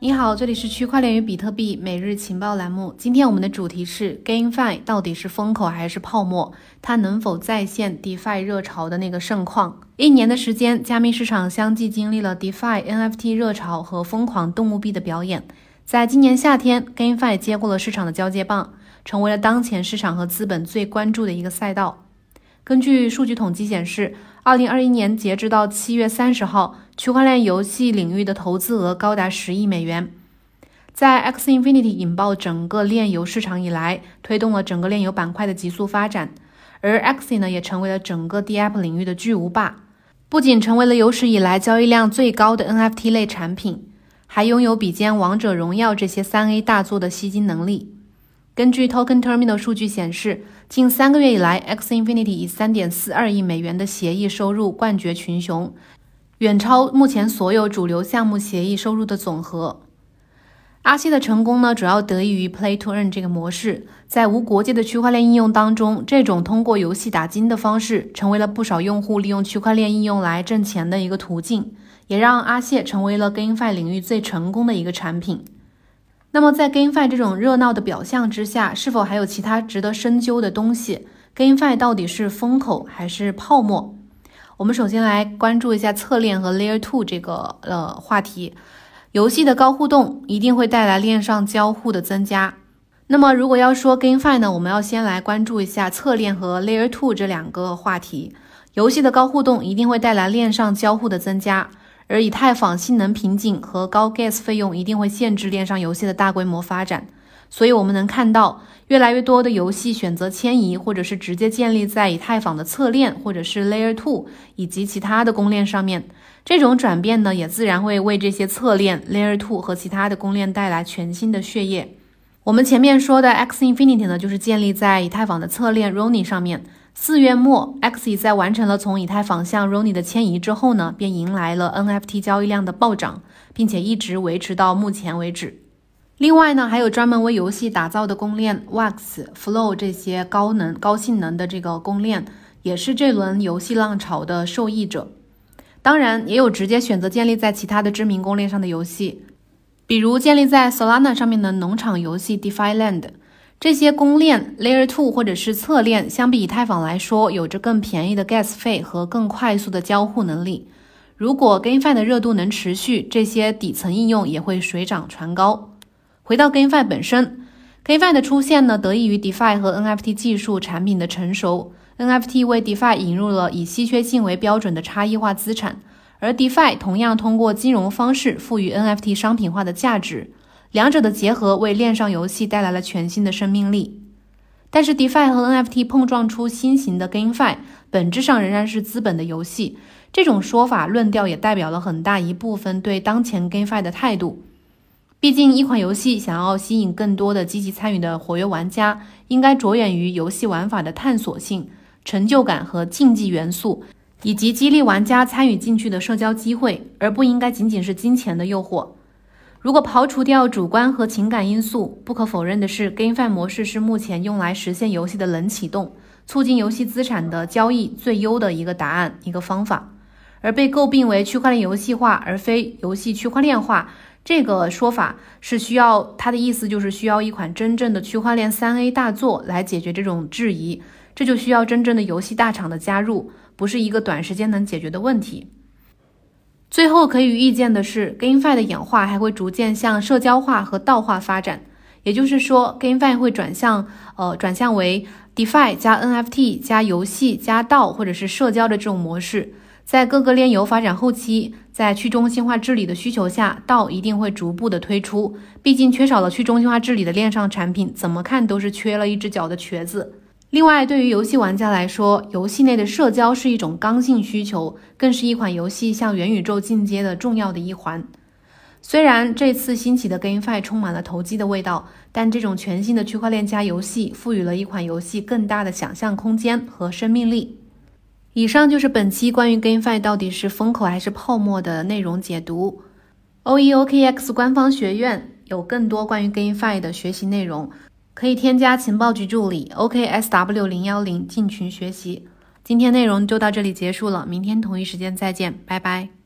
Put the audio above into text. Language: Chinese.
你好，这里是区块链与比特币每日情报栏目。今天我们的主题是 GameFi 到底是风口还是泡沫？它能否再现 DeFi 热潮的那个盛况？一年的时间，加密市场相继经历了 DeFi、NFT 热潮和疯狂动物币的表演。在今年夏天，GameFi 接过了市场的交接棒，成为了当前市场和资本最关注的一个赛道。根据数据统计显示，二零二一年截止到七月三十号，区块链游戏领域的投资额高达十亿美元。在 X Infinity 引爆整个链游市场以来，推动了整个链游板块的急速发展，而 X 呢也成为了整个 DApp 领域的巨无霸，不仅成为了有史以来交易量最高的 NFT 类产品，还拥有比肩王者荣耀这些三 A 大作的吸金能力。根据 Token Terminal 数据显示，近三个月以来，X Infinity 以三点四二亿美元的协议收入冠绝群雄，远超目前所有主流项目协议收入的总和。阿西的成功呢，主要得益于 Play to Earn 这个模式。在无国界的区块链应用当中，这种通过游戏打金的方式，成为了不少用户利用区块链应用来挣钱的一个途径，也让阿谢成为了 GameFi 领域最成功的一个产品。那么，在 GameFi 这种热闹的表象之下，是否还有其他值得深究的东西？GameFi 到底是风口还是泡沫？我们首先来关注一下侧链和 Layer Two 这个呃话题。游戏的高互动一定会带来链上交互的增加。那么，如果要说 GameFi 呢，我们要先来关注一下侧链和 Layer Two 这两个话题。游戏的高互动一定会带来链上交互的增加。而以太坊性能瓶颈和高 gas 费用一定会限制链上游戏的大规模发展，所以我们能看到越来越多的游戏选择迁移，或者是直接建立在以太坊的侧链，或者是 Layer Two 以及其他的公链上面。这种转变呢，也自然会为这些侧链 Layer Two 和其他的公链带来全新的血液。我们前面说的 X Infinity 呢，就是建立在以太坊的侧链 Roni 上面。四月末，Xe 在完成了从以太坊向 Roni 的迁移之后呢，便迎来了 NFT 交易量的暴涨，并且一直维持到目前为止。另外呢，还有专门为游戏打造的公链 Wax、Flow 这些高能、高性能的这个公链，也是这轮游戏浪潮的受益者。当然，也有直接选择建立在其他的知名公链上的游戏，比如建立在 Solana 上面的农场游戏 DeFi Land。这些公链 Layer Two 或者是侧链，相比以太坊来说，有着更便宜的 gas 费和更快速的交互能力。如果 GameFi 的热度能持续，这些底层应用也会水涨船高。回到 GameFi 本身，GameFi 的出现呢，得益于 DeFi 和 NFT 技术产品的成熟。NFT 为 DeFi 引入了以稀缺性为标准的差异化资产，而 DeFi 同样通过金融方式赋予 NFT 商品化的价值。两者的结合为链上游戏带来了全新的生命力，但是 DeFi 和 NFT 碰撞出新型的 GameFi，本质上仍然是资本的游戏。这种说法论调也代表了很大一部分对当前 GameFi 的态度。毕竟，一款游戏想要吸引更多的积极参与的活跃玩家，应该着眼于游戏玩法的探索性、成就感和竞技元素，以及激励玩家参与进去的社交机会，而不应该仅仅是金钱的诱惑。如果刨除掉主观和情感因素，不可否认的是，GameFi 模式是目前用来实现游戏的冷启动、促进游戏资产的交易最优的一个答案、一个方法。而被诟病为区块链游戏化而非游戏区块链化这个说法，是需要它的意思就是需要一款真正的区块链三 A 大作来解决这种质疑，这就需要真正的游戏大厂的加入，不是一个短时间能解决的问题。最后可以预见的是，GameFi 的演化还会逐渐向社交化和道化发展，也就是说，GameFi 会转向呃转向为 DeFi 加 NFT 加游戏加道或者是社交的这种模式。在各个链游发展后期，在去中心化治理的需求下，道一定会逐步的推出。毕竟缺少了去中心化治理的链上产品，怎么看都是缺了一只脚的瘸子。另外，对于游戏玩家来说，游戏内的社交是一种刚性需求，更是一款游戏向元宇宙进阶的重要的一环。虽然这次兴起的 GameFi 充满了投机的味道，但这种全新的区块链加游戏赋予了一款游戏更大的想象空间和生命力。以上就是本期关于 GameFi 到底是风口还是泡沫的内容解读。OEOKX 官方学院有更多关于 GameFi 的学习内容。可以添加情报局助理 OKSW 零幺零进群学习。今天内容就到这里结束了，明天同一时间再见，拜拜。